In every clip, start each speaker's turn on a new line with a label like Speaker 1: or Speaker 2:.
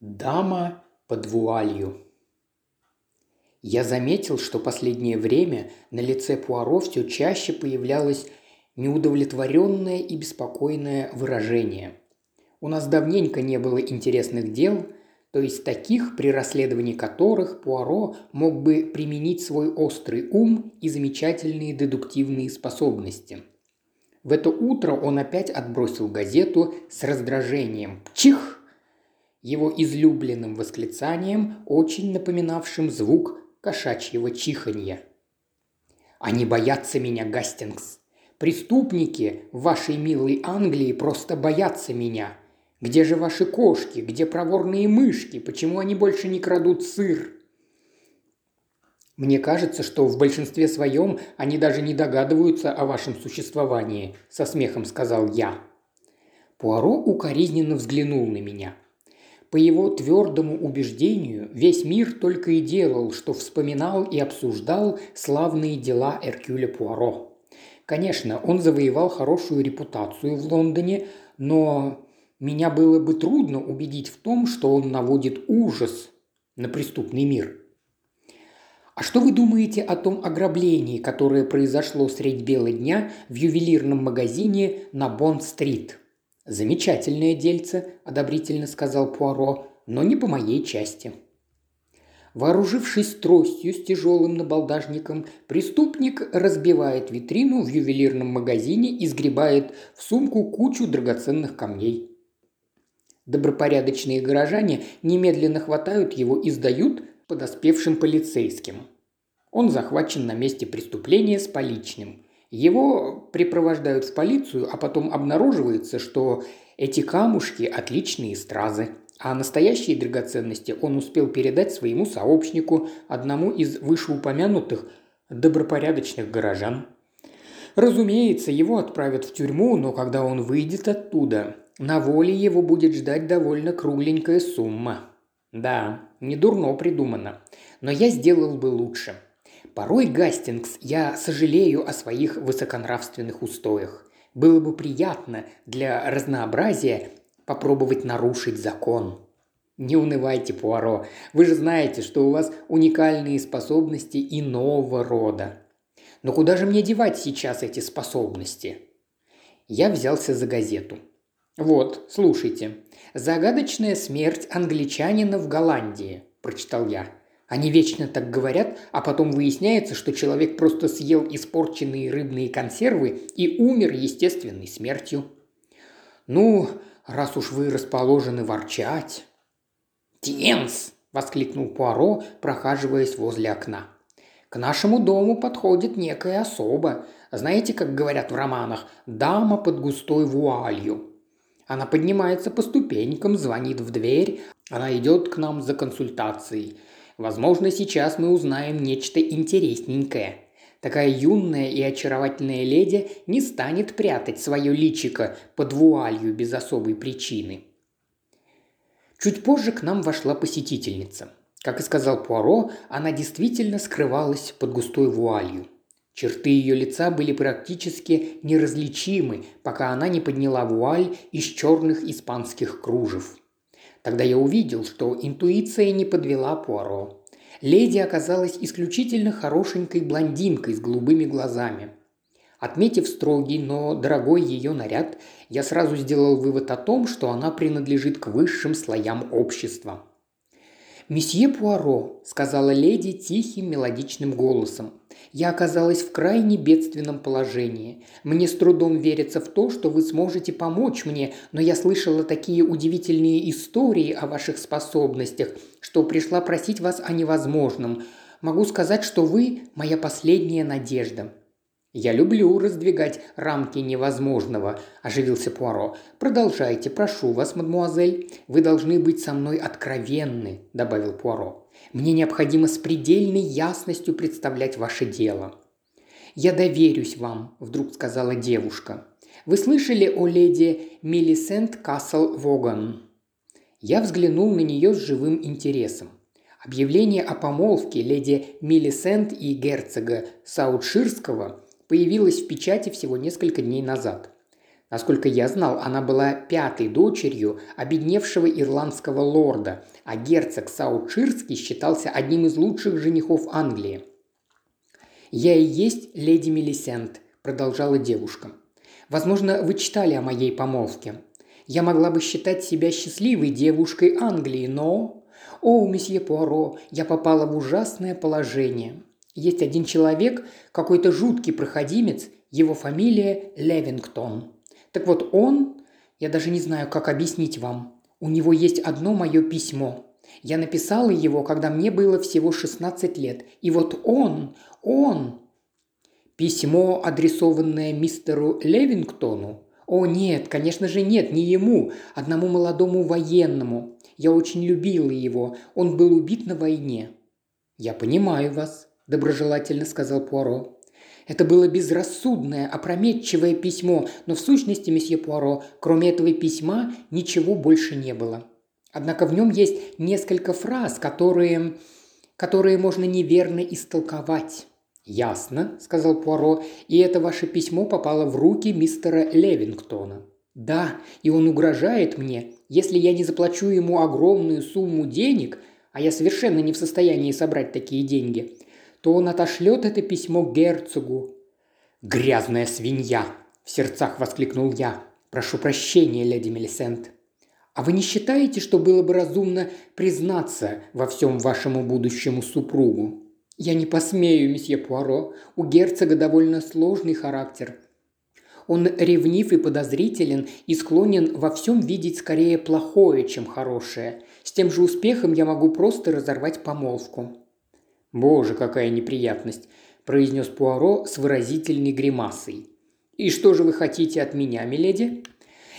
Speaker 1: Дама под вуалью. Я заметил, что последнее время на лице Пуаро все чаще появлялось неудовлетворенное и беспокойное выражение. У нас давненько не было интересных дел, то есть таких, при расследовании которых Пуаро мог бы применить свой острый ум и замечательные дедуктивные способности. В это утро он опять отбросил газету с раздражением. Чих! Его излюбленным восклицанием, очень напоминавшим звук кошачьего чиханья. «Они боятся меня, Гастингс. Преступники в вашей милой Англии просто боятся меня. Где же ваши кошки? Где проворные мышки? Почему они больше не крадут сыр? Мне кажется, что в большинстве своем они даже не догадываются о вашем существовании, со смехом сказал я. Пуаро укоризненно взглянул на меня. По его твердому убеждению, весь мир только и делал, что вспоминал и обсуждал славные дела Эркюля Пуаро. Конечно, он завоевал хорошую репутацию в Лондоне, но меня было бы трудно убедить в том, что он наводит ужас на преступный мир. А что вы думаете о том ограблении, которое произошло средь бела дня в ювелирном магазине на Бонд-стрит? Замечательное дельце, одобрительно сказал Пуаро, но не по моей части. Вооружившись тростью с тяжелым набалдажником, преступник разбивает витрину в ювелирном магазине и сгребает в сумку кучу драгоценных камней. Добропорядочные горожане немедленно хватают его и сдают подоспевшим полицейским. Он захвачен на месте преступления с поличным. Его припровождают в полицию, а потом обнаруживается, что эти камушки – отличные стразы, а настоящие драгоценности он успел передать своему сообщнику, одному из вышеупомянутых добропорядочных горожан. Разумеется, его отправят в тюрьму, но когда он выйдет оттуда, на воле его будет ждать довольно кругленькая сумма. Да, не дурно придумано. Но я сделал бы лучше. Порой, Гастингс, я сожалею о своих высоконравственных устоях. Было бы приятно для разнообразия попробовать нарушить закон. Не унывайте, Пуаро. Вы же знаете, что у вас уникальные способности иного рода. Но куда же мне девать сейчас эти способности? Я взялся за газету – «Вот, слушайте. Загадочная смерть англичанина в Голландии», – прочитал я. Они вечно так говорят, а потом выясняется, что человек просто съел испорченные рыбные консервы и умер естественной смертью. «Ну, раз уж вы расположены ворчать...» «Тенс!» – воскликнул Пуаро, прохаживаясь возле окна. «К нашему дому подходит некая особа. Знаете, как говорят в романах, дама под густой вуалью. Она поднимается по ступенькам, звонит в дверь. Она идет к нам за консультацией. Возможно, сейчас мы узнаем нечто интересненькое. Такая юная и очаровательная леди не станет прятать свое личико под вуалью без особой причины. Чуть позже к нам вошла посетительница. Как и сказал Пуаро, она действительно скрывалась под густой вуалью. Черты ее лица были практически неразличимы, пока она не подняла вуаль из черных испанских кружев. Тогда я увидел, что интуиция не подвела Пуаро. Леди оказалась исключительно хорошенькой блондинкой с голубыми глазами. Отметив строгий, но дорогой ее наряд, я сразу сделал вывод о том, что она принадлежит к высшим слоям общества. «Месье Пуаро», – сказала леди тихим мелодичным голосом, я оказалась в крайне бедственном положении. Мне с трудом верится в то, что вы сможете помочь мне, но я слышала такие удивительные истории о ваших способностях, что пришла просить вас о невозможном. Могу сказать, что вы – моя последняя надежда». «Я люблю раздвигать рамки невозможного», – оживился Пуаро. «Продолжайте, прошу вас, мадмуазель. Вы должны быть со мной откровенны», – добавил Пуаро. Мне необходимо с предельной ясностью представлять ваше дело». «Я доверюсь вам», – вдруг сказала девушка. «Вы слышали о леди Мелисент Касл Воган?» Я взглянул на нее с живым интересом. Объявление о помолвке леди Мелисент и герцога Саутширского появилось в печати всего несколько дней назад. Насколько я знал, она была пятой дочерью обедневшего ирландского лорда, а герцог Саучирский считался одним из лучших женихов Англии. «Я и есть леди Мелисент», – продолжала девушка. «Возможно, вы читали о моей помолвке. Я могла бы считать себя счастливой девушкой Англии, но... О, месье Пуаро, я попала в ужасное положение. Есть один человек, какой-то жуткий проходимец, его фамилия Левингтон. Так вот он, я даже не знаю, как объяснить вам, у него есть одно мое письмо. Я написала его, когда мне было всего 16 лет. И вот он, он... Письмо, адресованное мистеру Левингтону? О, нет, конечно же нет, не ему, одному молодому военному. Я очень любила его, он был убит на войне. «Я понимаю вас», – доброжелательно сказал Пуаро. Это было безрассудное, опрометчивое письмо, но в сущности, месье Пуаро, кроме этого письма, ничего больше не было. Однако в нем есть несколько фраз, которые, которые можно неверно истолковать. «Ясно», – сказал Пуаро, – «и это ваше письмо попало в руки мистера Левингтона». «Да, и он угрожает мне. Если я не заплачу ему огромную сумму денег, а я совершенно не в состоянии собрать такие деньги, то он отошлет это письмо герцогу». «Грязная свинья!» – в сердцах воскликнул я. «Прошу прощения, леди Мелисент». «А вы не считаете, что было бы разумно признаться во всем вашему будущему супругу?» «Я не посмею, месье Пуаро. У герцога довольно сложный характер. Он ревнив и подозрителен и склонен во всем видеть скорее плохое, чем хорошее. С тем же успехом я могу просто разорвать помолвку. «Боже, какая неприятность!» – произнес Пуаро с выразительной гримасой. «И что же вы хотите от меня, миледи?»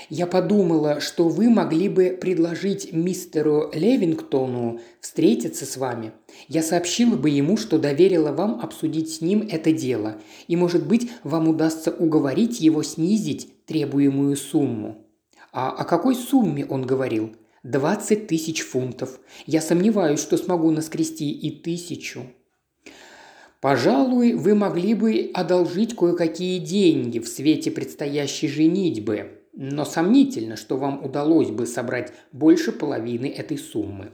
Speaker 1: «Я подумала, что вы могли бы предложить мистеру Левингтону встретиться с вами. Я сообщила бы ему, что доверила вам обсудить с ним это дело, и, может быть, вам удастся уговорить его снизить требуемую сумму». «А о какой сумме он говорил?» Двадцать тысяч фунтов. Я сомневаюсь, что смогу наскрести и тысячу. Пожалуй, вы могли бы одолжить кое-какие деньги в свете предстоящей женитьбы, но сомнительно, что вам удалось бы собрать больше половины этой суммы.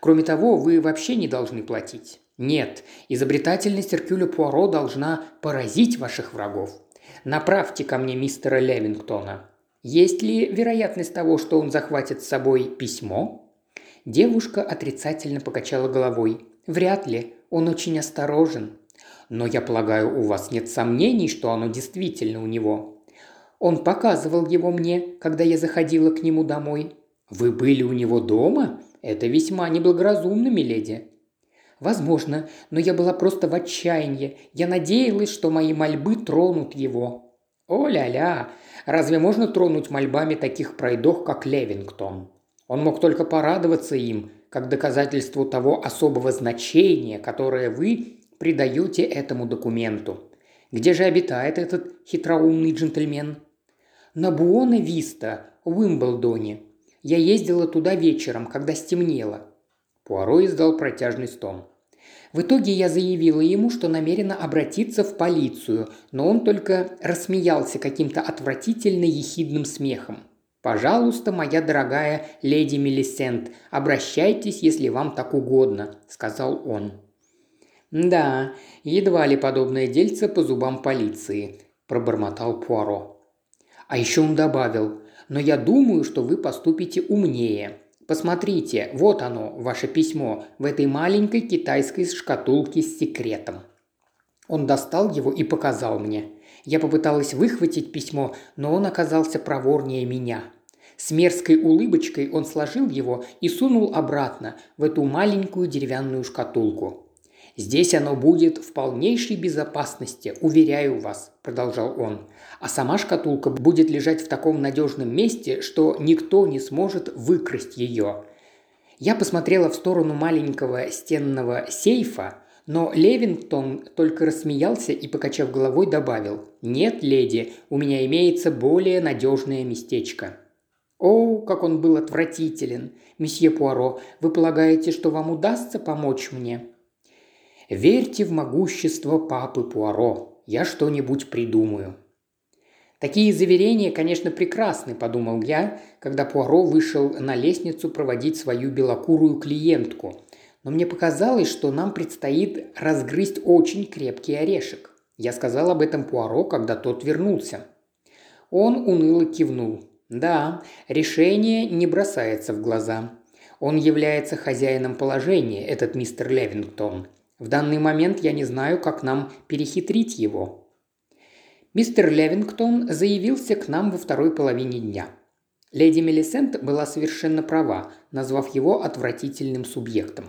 Speaker 1: Кроме того, вы вообще не должны платить. Нет, изобретательность Эркюля Пуаро должна поразить ваших врагов. Направьте ко мне мистера Левингтона. Есть ли вероятность того, что он захватит с собой письмо? Девушка отрицательно покачала головой. Вряд ли. Он очень осторожен. Но я полагаю, у вас нет сомнений, что оно действительно у него. Он показывал его мне, когда я заходила к нему домой. Вы были у него дома? Это весьма неблагоразумно, миледи. Возможно, но я была просто в отчаянии. Я надеялась, что мои мольбы тронут его. О-ля-ля, Разве можно тронуть мольбами таких пройдох, как Левингтон? Он мог только порадоваться им, как доказательству того особого значения, которое вы придаете этому документу. Где же обитает этот хитроумный джентльмен? На Буоне-Виста, в Уимблдоне. Я ездила туда вечером, когда стемнело. Пуаро издал протяжный стон. В итоге я заявила ему, что намерена обратиться в полицию, но он только рассмеялся каким-то отвратительно ехидным смехом. «Пожалуйста, моя дорогая леди Мелисент, обращайтесь, если вам так угодно», – сказал он. «Да, едва ли подобное дельце по зубам полиции», – пробормотал Пуаро. А еще он добавил, «но я думаю, что вы поступите умнее. Посмотрите, вот оно, ваше письмо, в этой маленькой китайской шкатулке с секретом». Он достал его и показал мне. Я попыталась выхватить письмо, но он оказался проворнее меня. С мерзкой улыбочкой он сложил его и сунул обратно в эту маленькую деревянную шкатулку. Здесь оно будет в полнейшей безопасности, уверяю вас», – продолжал он. «А сама шкатулка будет лежать в таком надежном месте, что никто не сможет выкрасть ее». Я посмотрела в сторону маленького стенного сейфа, но Левингтон только рассмеялся и, покачав головой, добавил «Нет, леди, у меня имеется более надежное местечко». «О, как он был отвратителен! Месье Пуаро, вы полагаете, что вам удастся помочь мне?» Верьте в могущество папы Пуаро. Я что-нибудь придумаю». Такие заверения, конечно, прекрасны, подумал я, когда Пуаро вышел на лестницу проводить свою белокурую клиентку. Но мне показалось, что нам предстоит разгрызть очень крепкий орешек. Я сказал об этом Пуаро, когда тот вернулся. Он уныло кивнул. Да, решение не бросается в глаза. Он является хозяином положения, этот мистер Левингтон. В данный момент я не знаю, как нам перехитрить его. Мистер Левингтон заявился к нам во второй половине дня. Леди Мелисент была совершенно права, назвав его отвратительным субъектом.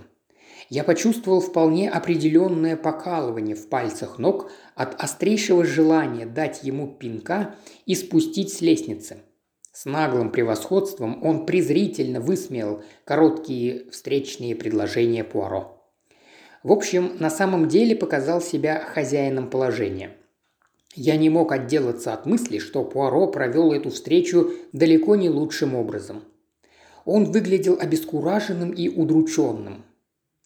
Speaker 1: Я почувствовал вполне определенное покалывание в пальцах ног от острейшего желания дать ему пинка и спустить с лестницы. С наглым превосходством он презрительно высмеял короткие встречные предложения Пуаро. В общем, на самом деле показал себя хозяином положения. Я не мог отделаться от мысли, что Пуаро провел эту встречу далеко не лучшим образом. Он выглядел обескураженным и удрученным.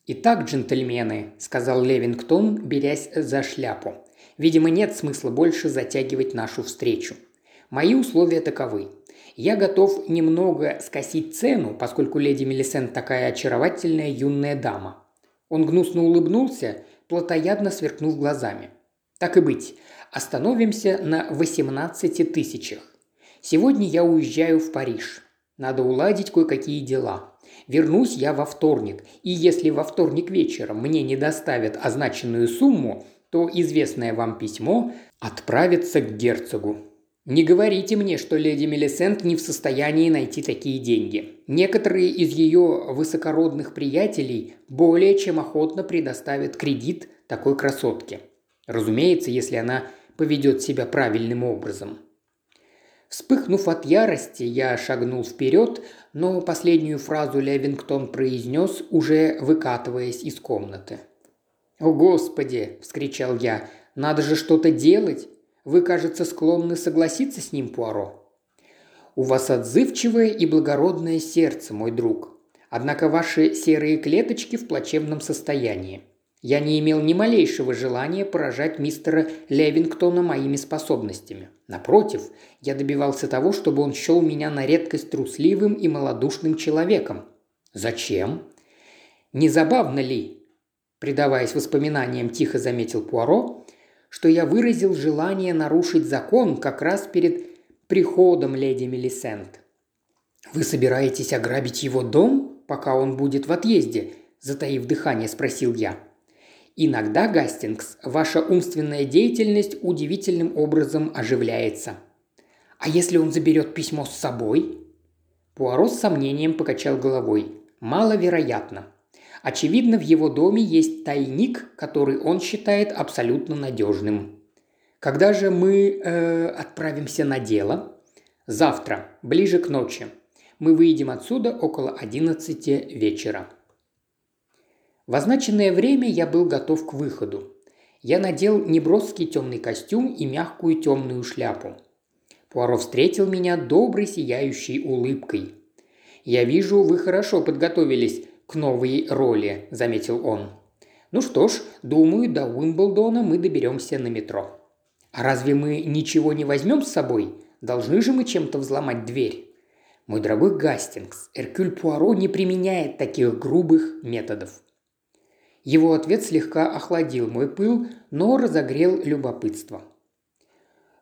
Speaker 1: «Итак, джентльмены», – сказал Левингтон, берясь за шляпу, – «видимо, нет смысла больше затягивать нашу встречу. Мои условия таковы. Я готов немного скосить цену, поскольку леди Мелисент такая очаровательная юная дама». Он гнусно улыбнулся, плотоядно сверкнув глазами. «Так и быть, остановимся на 18 тысячах. Сегодня я уезжаю в Париж. Надо уладить кое-какие дела. Вернусь я во вторник, и если во вторник вечером мне не доставят означенную сумму, то известное вам письмо отправится к герцогу. Не говорите мне, что леди Мелисент не в состоянии найти такие деньги. Некоторые из ее высокородных приятелей более чем охотно предоставят кредит такой красотке. Разумеется, если она поведет себя правильным образом. Вспыхнув от ярости, я шагнул вперед, но последнюю фразу Левингтон произнес, уже выкатываясь из комнаты. «О, Господи!» – вскричал я. «Надо же что-то делать! Вы, кажется, склонны согласиться с ним, Пуаро?» «У вас отзывчивое и благородное сердце, мой друг. Однако ваши серые клеточки в плачевном состоянии. Я не имел ни малейшего желания поражать мистера Левингтона моими способностями. Напротив, я добивался того, чтобы он счел меня на редкость трусливым и малодушным человеком. Зачем? Не забавно ли, предаваясь воспоминаниям, тихо заметил Пуаро, что я выразил желание нарушить закон как раз перед приходом леди Мелисент. «Вы собираетесь ограбить его дом, пока он будет в отъезде?» – затаив дыхание, спросил я. Иногда, Гастингс, ваша умственная деятельность удивительным образом оживляется. А если он заберет письмо с собой? Пуаро с сомнением покачал головой. Маловероятно. Очевидно, в его доме есть тайник, который он считает абсолютно надежным. Когда же мы э, отправимся на дело? Завтра, ближе к ночи. Мы выйдем отсюда около 11 вечера. В означенное время я был готов к выходу. Я надел неброский темный костюм и мягкую темную шляпу. Пуаро встретил меня доброй сияющей улыбкой. «Я вижу, вы хорошо подготовились к новой роли», – заметил он. «Ну что ж, думаю, до Уимблдона мы доберемся на метро». «А разве мы ничего не возьмем с собой? Должны же мы чем-то взломать дверь?» «Мой дорогой Гастингс, Эркюль Пуаро не применяет таких грубых методов. Его ответ слегка охладил мой пыл, но разогрел любопытство.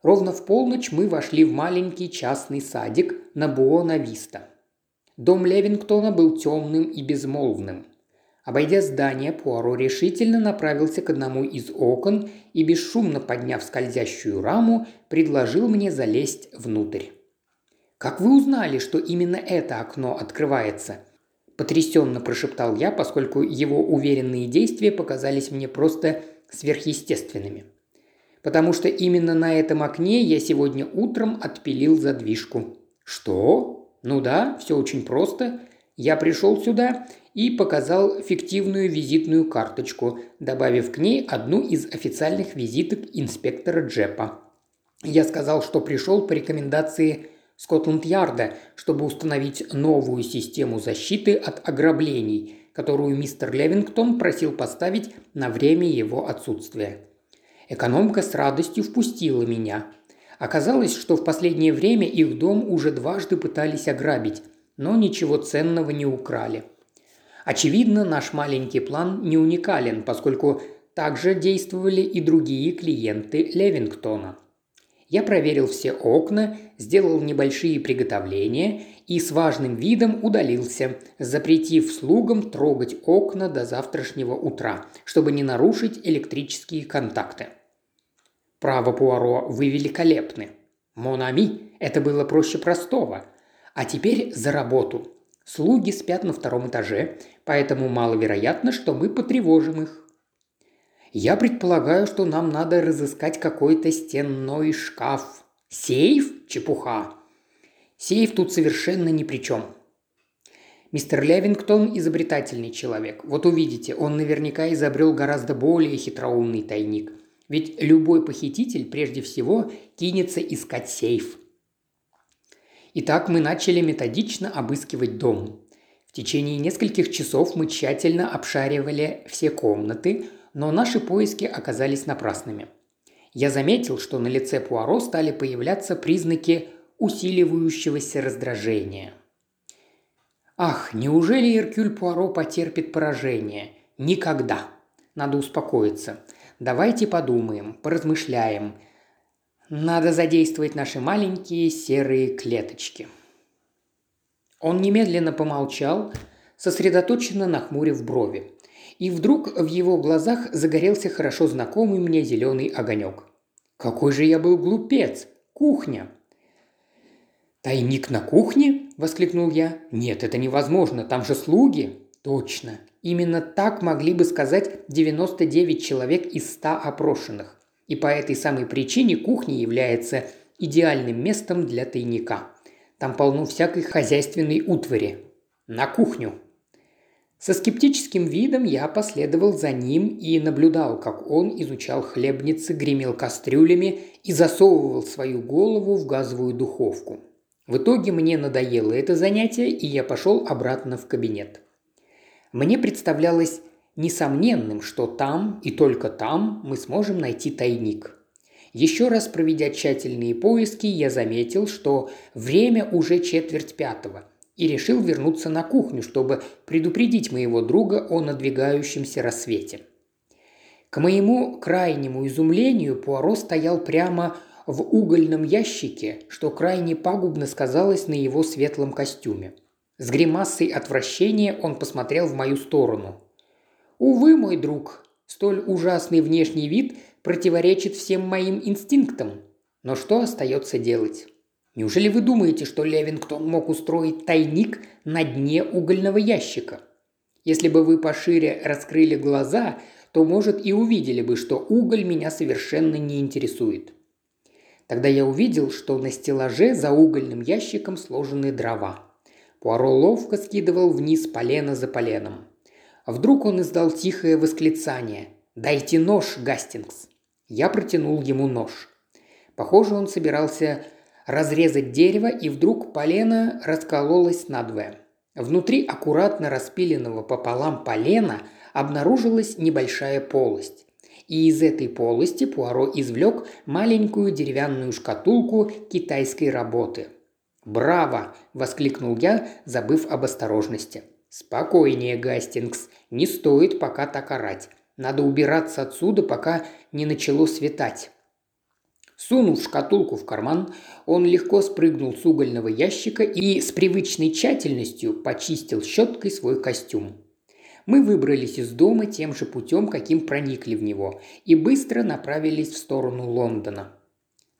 Speaker 1: Ровно в полночь мы вошли в маленький частный садик на Буона-Виста. Дом Левингтона был темным и безмолвным. Обойдя здание, Пуаро решительно направился к одному из окон и, бесшумно подняв скользящую раму, предложил мне залезть внутрь. «Как вы узнали, что именно это окно открывается?» Потрясенно прошептал я, поскольку его уверенные действия показались мне просто сверхъестественными. Потому что именно на этом окне я сегодня утром отпилил задвижку. Что? Ну да, все очень просто. Я пришел сюда и показал фиктивную визитную карточку, добавив к ней одну из официальных визиток инспектора Джепа. Я сказал, что пришел по рекомендации Скотланд-Ярда, чтобы установить новую систему защиты от ограблений, которую мистер Левингтон просил поставить на время его отсутствия. Экономка с радостью впустила меня. Оказалось, что в последнее время их дом уже дважды пытались ограбить, но ничего ценного не украли. Очевидно, наш маленький план не уникален, поскольку также действовали и другие клиенты Левингтона. Я проверил все окна, сделал небольшие приготовления и с важным видом удалился, запретив слугам трогать окна до завтрашнего утра, чтобы не нарушить электрические контакты. Право, Пуаро, вы великолепны. Монами, это было проще простого. А теперь за работу. Слуги спят на втором этаже, поэтому маловероятно, что мы потревожим их. Я предполагаю, что нам надо разыскать какой-то стенной шкаф. Сейф? Чепуха. Сейф тут совершенно ни при чем. Мистер Левингтон – изобретательный человек. Вот увидите, он наверняка изобрел гораздо более хитроумный тайник – ведь любой похититель прежде всего кинется искать сейф. Итак, мы начали методично обыскивать дом. В течение нескольких часов мы тщательно обшаривали все комнаты, но наши поиски оказались напрасными. Я заметил, что на лице Пуаро стали появляться признаки усиливающегося раздражения. Ах, неужели Эркюль Пуаро потерпит поражение? Никогда. Надо успокоиться. Давайте подумаем, поразмышляем. Надо задействовать наши маленькие серые клеточки». Он немедленно помолчал, сосредоточенно нахмурив брови. И вдруг в его глазах загорелся хорошо знакомый мне зеленый огонек. «Какой же я был глупец! Кухня!» «Тайник на кухне?» – воскликнул я. «Нет, это невозможно, там же слуги!» «Точно! Именно так могли бы сказать 99 человек из 100 опрошенных. И по этой самой причине кухня является идеальным местом для тайника. Там полно всякой хозяйственной утвари. На кухню. Со скептическим видом я последовал за ним и наблюдал, как он изучал хлебницы, гремел кастрюлями и засовывал свою голову в газовую духовку. В итоге мне надоело это занятие, и я пошел обратно в кабинет. Мне представлялось несомненным, что там и только там мы сможем найти тайник. Еще раз проведя тщательные поиски, я заметил, что время уже четверть пятого, и решил вернуться на кухню, чтобы предупредить моего друга о надвигающемся рассвете. К моему крайнему изумлению Пуаро стоял прямо в угольном ящике, что крайне пагубно сказалось на его светлом костюме – с гримасой отвращения он посмотрел в мою сторону. «Увы, мой друг, столь ужасный внешний вид противоречит всем моим инстинктам. Но что остается делать? Неужели вы думаете, что Левингтон мог устроить тайник на дне угольного ящика? Если бы вы пошире раскрыли глаза, то, может, и увидели бы, что уголь меня совершенно не интересует. Тогда я увидел, что на стеллаже за угольным ящиком сложены дрова – Пуаро ловко скидывал вниз полено за поленом. Вдруг он издал тихое восклицание. «Дайте нож, Гастингс!» Я протянул ему нож. Похоже, он собирался разрезать дерево, и вдруг полено раскололось надвое. Внутри аккуратно распиленного пополам полена обнаружилась небольшая полость. И из этой полости Пуаро извлек маленькую деревянную шкатулку китайской работы – «Браво!» – воскликнул я, забыв об осторожности. «Спокойнее, Гастингс. Не стоит пока так орать. Надо убираться отсюда, пока не начало светать». Сунув шкатулку в карман, он легко спрыгнул с угольного ящика и с привычной тщательностью почистил щеткой свой костюм. Мы выбрались из дома тем же путем, каким проникли в него, и быстро направились в сторону Лондона.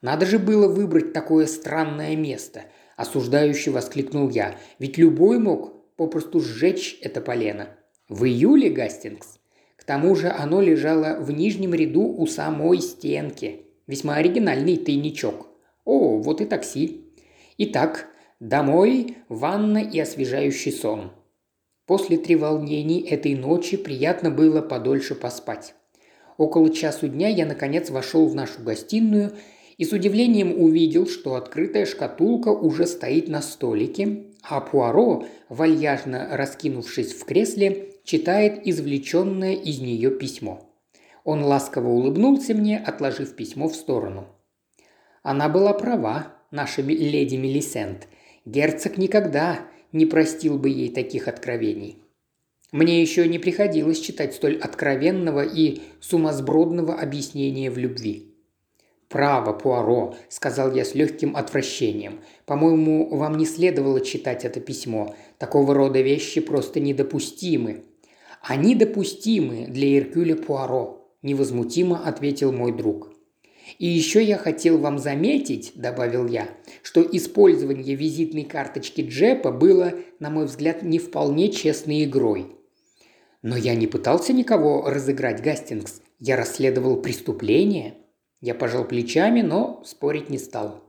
Speaker 1: Надо же было выбрать такое странное место – осуждающе воскликнул я. «Ведь любой мог попросту сжечь это полено. В июле, Гастингс? К тому же оно лежало в нижнем ряду у самой стенки. Весьма оригинальный тайничок. О, вот и такси. Итак, домой, ванна и освежающий сон. После треволнений этой ночи приятно было подольше поспать. Около часу дня я, наконец, вошел в нашу гостиную и с удивлением увидел, что открытая шкатулка уже стоит на столике, а Пуаро, вальяжно раскинувшись в кресле, читает извлеченное из нее письмо. Он ласково улыбнулся мне, отложив письмо в сторону. Она была права, наша леди Мелисент. Герцог никогда не простил бы ей таких откровений. Мне еще не приходилось читать столь откровенного и сумасбродного объяснения в любви. «Право, Пуаро», – сказал я с легким отвращением. «По-моему, вам не следовало читать это письмо. Такого рода вещи просто недопустимы». «Они допустимы для Иркюля Пуаро», – невозмутимо ответил мой друг. «И еще я хотел вам заметить», – добавил я, – «что использование визитной карточки Джепа было, на мой взгляд, не вполне честной игрой. Но я не пытался никого разыграть, Гастингс. Я расследовал преступление. Я пожал плечами, но спорить не стал.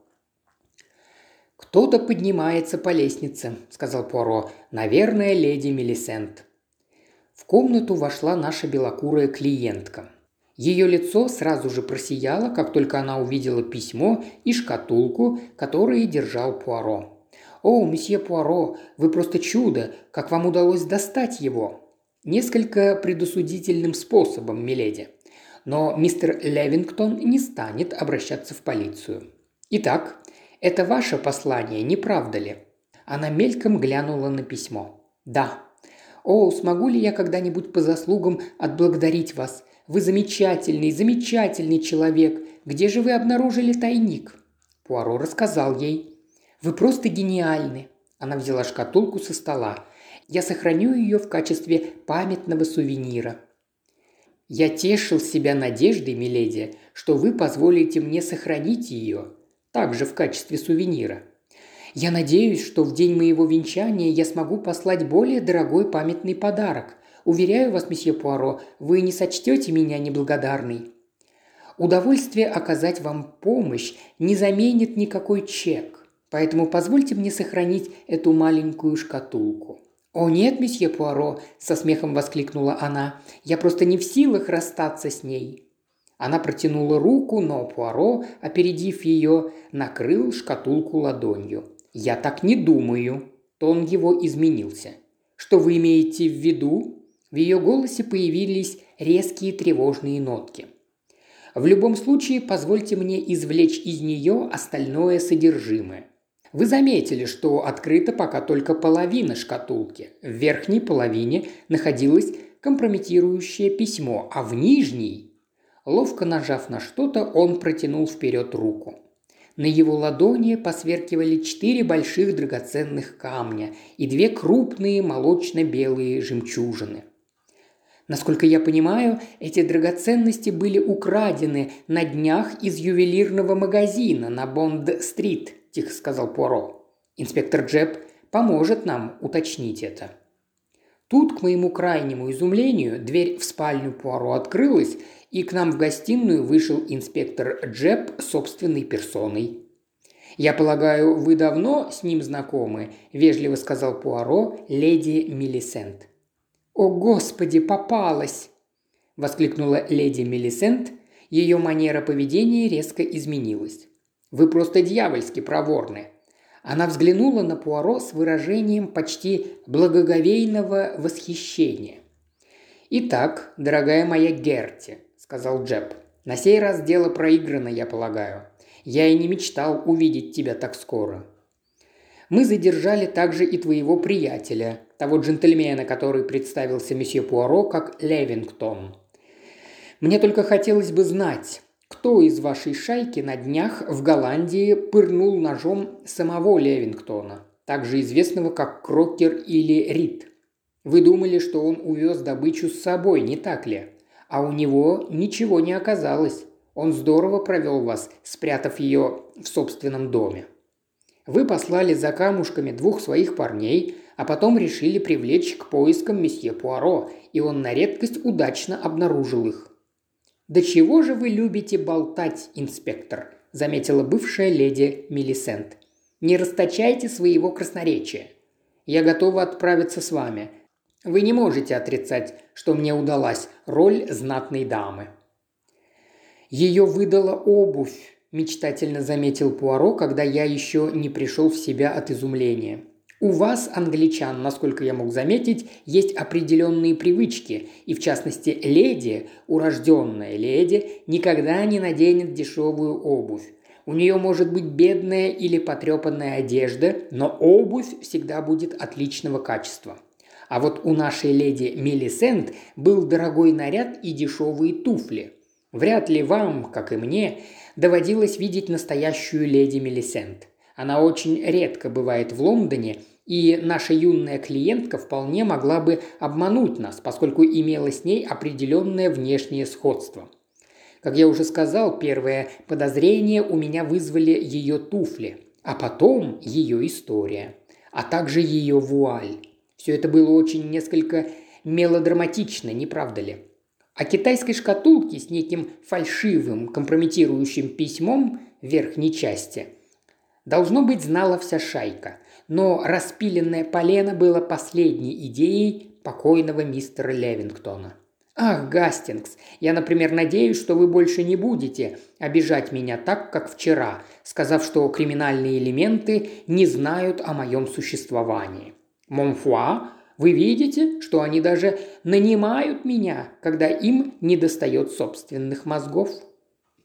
Speaker 1: «Кто-то поднимается по лестнице», – сказал Пуаро. «Наверное, леди Мелисент». В комнату вошла наша белокурая клиентка. Ее лицо сразу же просияло, как только она увидела письмо и шкатулку, которые держал Пуаро. «О, месье Пуаро, вы просто чудо! Как вам удалось достать его?» Несколько предусудительным способом, миледи. Но мистер Левингтон не станет обращаться в полицию. Итак, это ваше послание, не правда ли? Она мельком глянула на письмо. Да. О, смогу ли я когда-нибудь по заслугам отблагодарить вас? Вы замечательный, замечательный человек. Где же вы обнаружили тайник? Пуаро рассказал ей. Вы просто гениальны. Она взяла шкатулку со стола. Я сохраню ее в качестве памятного сувенира. Я тешил себя надеждой, миледи, что вы позволите мне сохранить ее, также в качестве сувенира. Я надеюсь, что в день моего венчания я смогу послать более дорогой памятный подарок. Уверяю вас, месье Пуаро, вы не сочтете меня неблагодарной. Удовольствие оказать вам помощь не заменит никакой чек, поэтому позвольте мне сохранить эту маленькую шкатулку. «О нет, месье Пуаро!» – со смехом воскликнула она. «Я просто не в силах расстаться с ней». Она протянула руку, но Пуаро, опередив ее, накрыл шкатулку ладонью. «Я так не думаю». Тон его изменился. «Что вы имеете в виду?» В ее голосе появились резкие тревожные нотки. «В любом случае, позвольте мне извлечь из нее остальное содержимое. Вы заметили, что открыта пока только половина шкатулки. В верхней половине находилось компрометирующее письмо, а в нижней... Ловко нажав на что-то, он протянул вперед руку. На его ладони посверкивали четыре больших драгоценных камня и две крупные молочно-белые жемчужины. Насколько я понимаю, эти драгоценности были украдены на днях из ювелирного магазина на Бонд-стрит –– тихо сказал Пуаро. «Инспектор Джеб поможет нам уточнить это». Тут, к моему крайнему изумлению, дверь в спальню Пуаро открылась, и к нам в гостиную вышел инспектор Джеб собственной персоной. «Я полагаю, вы давно с ним знакомы?» – вежливо сказал Пуаро леди Мелисент. «О, Господи, попалась!» – воскликнула леди Мелисент. Ее манера поведения резко изменилась. Вы просто дьявольски проворны». Она взглянула на Пуаро с выражением почти благоговейного восхищения. «Итак, дорогая моя Герти», – сказал Джеб, – «на сей раз дело проиграно, я полагаю. Я и не мечтал увидеть тебя так скоро. Мы задержали также и твоего приятеля, того джентльмена, который представился месье Пуаро как Левингтон. Мне только хотелось бы знать, кто из вашей шайки на днях в Голландии пырнул ножом самого Левингтона, также известного как Крокер или Рид? Вы думали, что он увез добычу с собой, не так ли? А у него ничего не оказалось. Он здорово провел вас, спрятав ее в собственном доме. Вы послали за камушками двух своих парней, а потом решили привлечь к поискам месье Пуаро, и он на редкость удачно обнаружил их. «Да чего же вы любите болтать, инспектор?» – заметила бывшая леди Мелисент. «Не расточайте своего красноречия. Я готова отправиться с вами. Вы не можете отрицать, что мне удалась роль знатной дамы». «Ее выдала обувь», – мечтательно заметил Пуаро, когда я еще не пришел в себя от изумления. У вас, англичан, насколько я мог заметить, есть определенные привычки, и в частности леди, урожденная леди, никогда не наденет дешевую обувь. У нее может быть бедная или потрепанная одежда, но обувь всегда будет отличного качества. А вот у нашей леди Мелисент был дорогой наряд и дешевые туфли. Вряд ли вам, как и мне, доводилось видеть настоящую леди Мелисент. Она очень редко бывает в Лондоне, и наша юная клиентка вполне могла бы обмануть нас, поскольку имела с ней определенное внешнее сходство. Как я уже сказал, первое подозрение у меня вызвали ее туфли, а потом ее история, а также ее вуаль. Все это было очень несколько мелодраматично, не правда ли? О китайской шкатулке с неким фальшивым, компрометирующим письмом в верхней части должно быть знала вся шайка – но распиленное полено было последней идеей покойного мистера Левингтона. «Ах, Гастингс, я, например, надеюсь, что вы больше не будете обижать меня так, как вчера, сказав, что криминальные элементы не знают о моем существовании. Монфуа, вы видите, что они даже нанимают меня, когда им недостает собственных мозгов?»